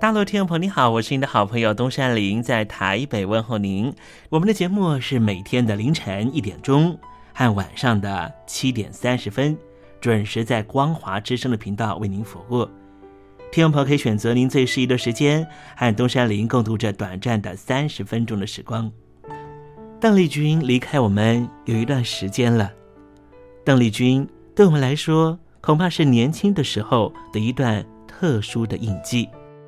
大陆听众朋友，你好，我是您的好朋友东山林，在台北问候您。我们的节目是每天的凌晨一点钟和晚上的七点三十分，准时在光华之声的频道为您服务。听众朋友可以选择您最适宜的时间，和东山林共度这短暂的三十分钟的时光。邓丽君离开我们有一段时间了，邓丽君对我们来说，恐怕是年轻的时候的一段特殊的印记。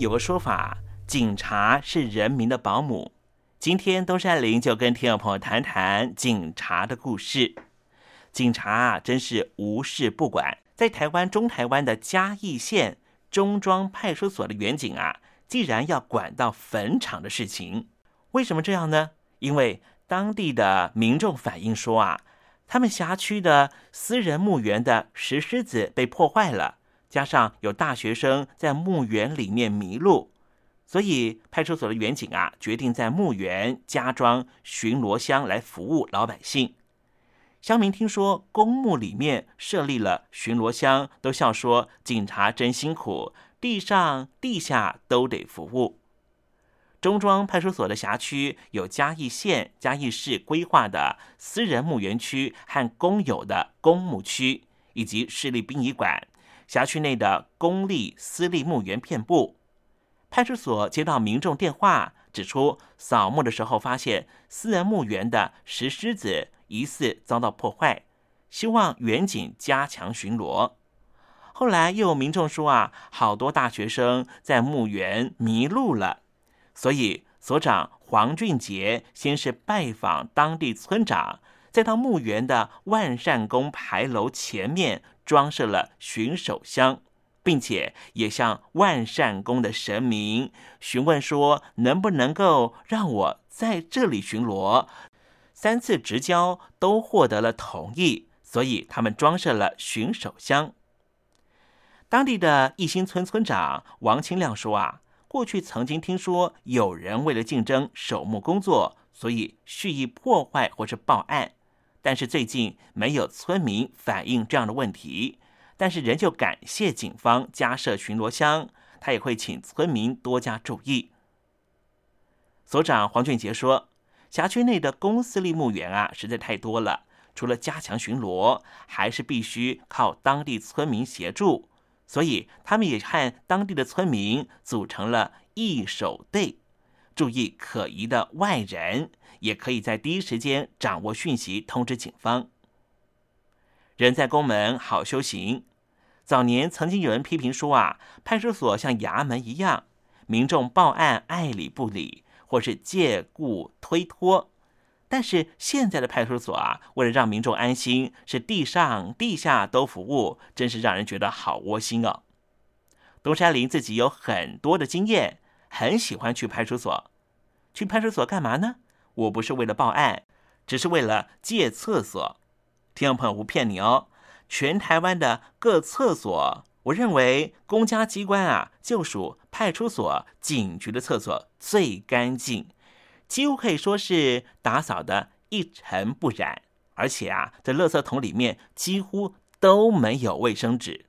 有个说法，警察是人民的保姆。今天东山林就跟听众朋友谈谈警察的故事。警察啊，真是无事不管。在台湾中台湾的嘉义县中庄派出所的员警啊，既然要管到坟场的事情，为什么这样呢？因为当地的民众反映说啊，他们辖区的私人墓园的石狮子被破坏了，加上有大学生在墓园里面迷路，所以派出所的员警啊，决定在墓园加装巡逻箱来服务老百姓。乡民听说公墓里面设立了巡逻箱，都笑说：“警察真辛苦，地上地下都得服务。”中庄派出所的辖区有嘉义县、嘉义市规划的私人墓园区和公有的公墓区，以及市立殡仪馆。辖区内的公立、私立墓园遍布。派出所接到民众电话，指出扫墓的时候发现私人墓园的石狮子。疑似遭到破坏，希望远警加强巡逻。后来又有民众说啊，好多大学生在墓园迷路了，所以所长黄俊杰先是拜访当地村长，再到墓园的万善宫牌楼前面装设了巡守箱，并且也向万善宫的神明询问说，能不能够让我在这里巡逻。三次直交都获得了同意，所以他们装设了巡守箱。当地的义兴村村长王清亮说：“啊，过去曾经听说有人为了竞争守墓工作，所以蓄意破坏或是报案，但是最近没有村民反映这样的问题。但是仍旧感谢警方加设巡逻箱，他也会请村民多加注意。”所长黄俊杰说。辖区内的公私立墓园啊，实在太多了。除了加强巡逻，还是必须靠当地村民协助。所以，他们也和当地的村民组成了义守队，注意可疑的外人，也可以在第一时间掌握讯息，通知警方。人在宫门好修行。早年曾经有人批评说啊，派出所像衙门一样，民众报案爱理不理。或是借故推脱，但是现在的派出所啊，为了让民众安心，是地上地下都服务，真是让人觉得好窝心哦。东山林自己有很多的经验，很喜欢去派出所。去派出所干嘛呢？我不是为了报案，只是为了借厕所。听众朋友不骗你哦，全台湾的各厕所。我认为公家机关啊，就属派出所、警局的厕所最干净，几乎可以说是打扫的一尘不染。而且啊，在垃圾桶里面几乎都没有卫生纸。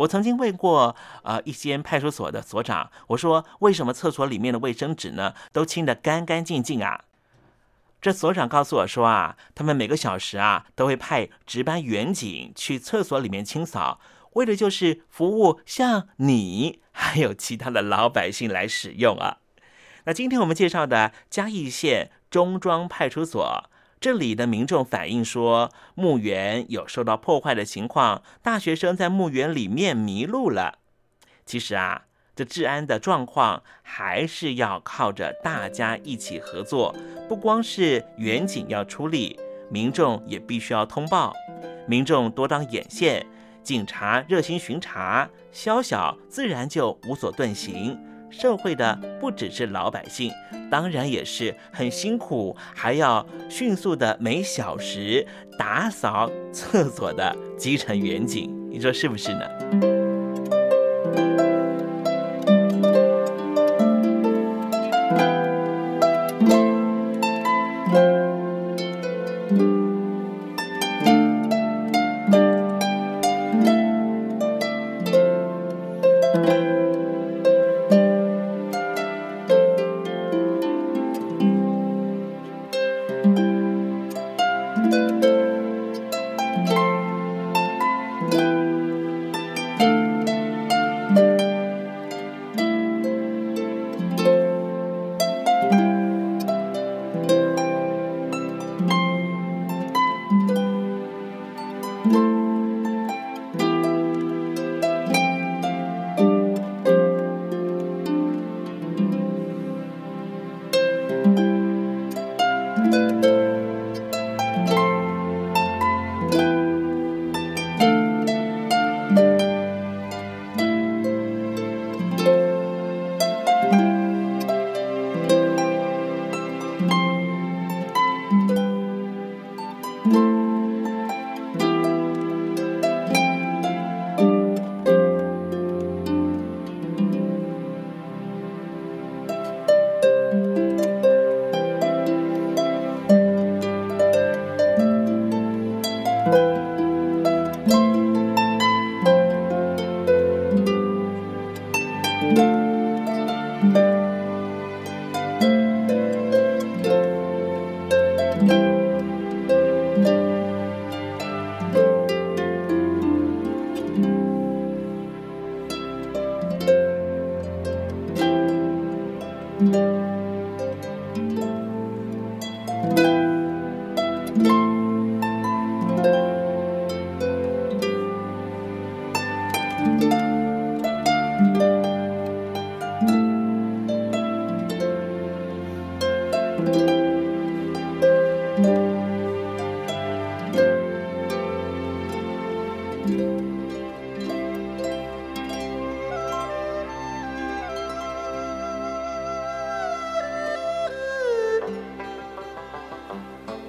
我曾经问过呃一些派出所的所长，我说为什么厕所里面的卫生纸呢都清得干干净净啊？这所长告诉我说啊，他们每个小时啊都会派值班员警去厕所里面清扫。为的就是服务像你还有其他的老百姓来使用啊。那今天我们介绍的嘉义县中庄派出所，这里的民众反映说，墓园有受到破坏的情况，大学生在墓园里面迷路了。其实啊，这治安的状况还是要靠着大家一起合作，不光是远景要出力，民众也必须要通报，民众多当眼线。警察热心巡查，宵小自然就无所遁形。社会的不只是老百姓，当然也是很辛苦，还要迅速的每小时打扫厕所的基层远景。你说是不是呢？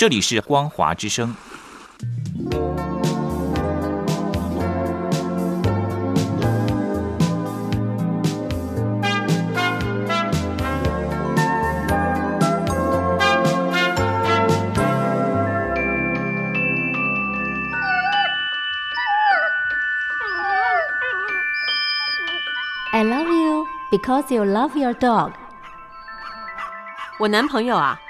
这里是光华之声。I love you because you love your dog。我男朋友啊，哦，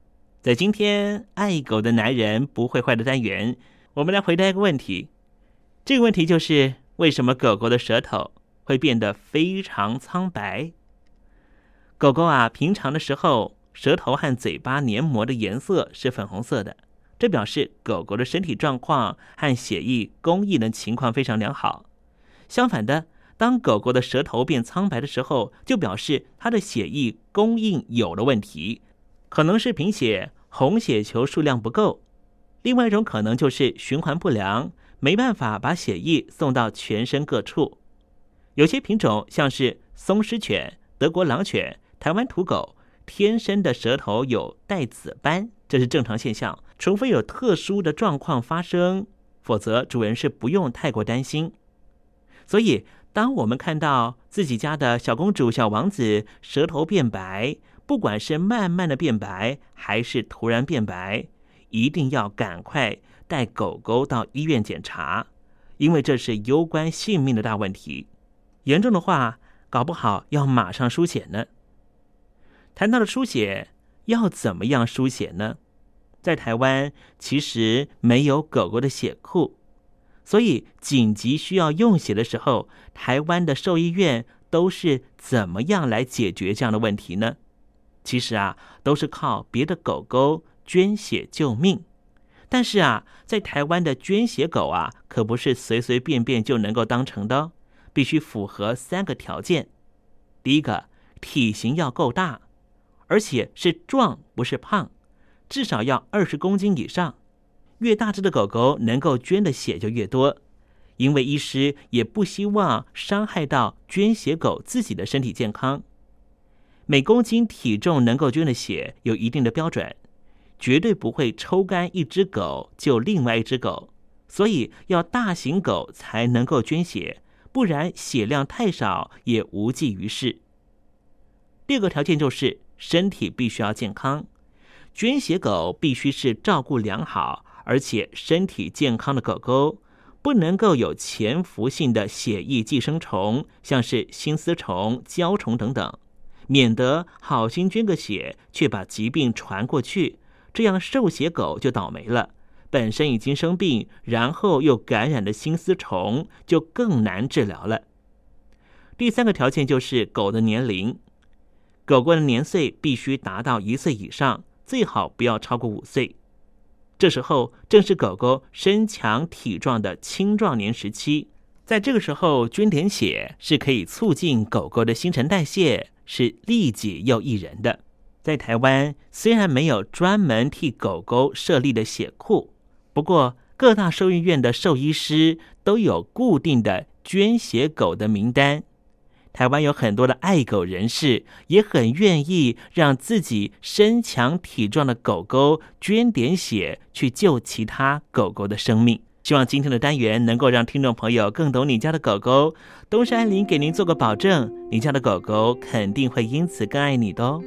在今天爱狗的男人不会坏的单元，我们来回答一个问题。这个问题就是为什么狗狗的舌头会变得非常苍白？狗狗啊，平常的时候舌头和嘴巴黏膜的颜色是粉红色的，这表示狗狗的身体状况和血液供应的情况非常良好。相反的，当狗狗的舌头变苍白的时候，就表示它的血液供应有了问题。可能是贫血，红血球数量不够；另外一种可能就是循环不良，没办法把血液送到全身各处。有些品种像是松狮犬、德国狼犬、台湾土狗，天生的舌头有带紫斑，这是正常现象。除非有特殊的状况发生，否则主人是不用太过担心。所以，当我们看到自己家的小公主、小王子舌头变白，不管是慢慢的变白，还是突然变白，一定要赶快带狗狗到医院检查，因为这是攸关性命的大问题。严重的话，搞不好要马上输血呢。谈到了输血，要怎么样输血呢？在台湾其实没有狗狗的血库，所以紧急需要用血的时候，台湾的兽医院都是怎么样来解决这样的问题呢？其实啊，都是靠别的狗狗捐血救命。但是啊，在台湾的捐血狗啊，可不是随随便便就能够当成的哦，必须符合三个条件。第一个，体型要够大，而且是壮，不是胖，至少要二十公斤以上。越大只的狗狗能够捐的血就越多，因为医师也不希望伤害到捐血狗自己的身体健康。每公斤体重能够捐的血有一定的标准，绝对不会抽干一只狗救另外一只狗，所以要大型狗才能够捐血，不然血量太少也无济于事。第二个条件就是身体必须要健康，捐血狗必须是照顾良好而且身体健康的狗狗，不能够有潜伏性的血液寄生虫，像是心丝虫、胶虫等等。免得好心捐个血，却把疾病传过去，这样受血狗就倒霉了。本身已经生病，然后又感染了心丝虫，就更难治疗了。第三个条件就是狗的年龄，狗狗的年岁必须达到一岁以上，最好不要超过五岁。这时候正是狗狗身强体壮的青壮年时期，在这个时候捐点血是可以促进狗狗的新陈代谢。是利己又益人的。在台湾，虽然没有专门替狗狗设立的血库，不过各大兽医院的兽医师都有固定的捐血狗的名单。台湾有很多的爱狗人士，也很愿意让自己身强体壮的狗狗捐点血，去救其他狗狗的生命。希望今天的单元能够让听众朋友更懂你家的狗狗。东山林给您做个保证，你家的狗狗肯定会因此更爱你的哦。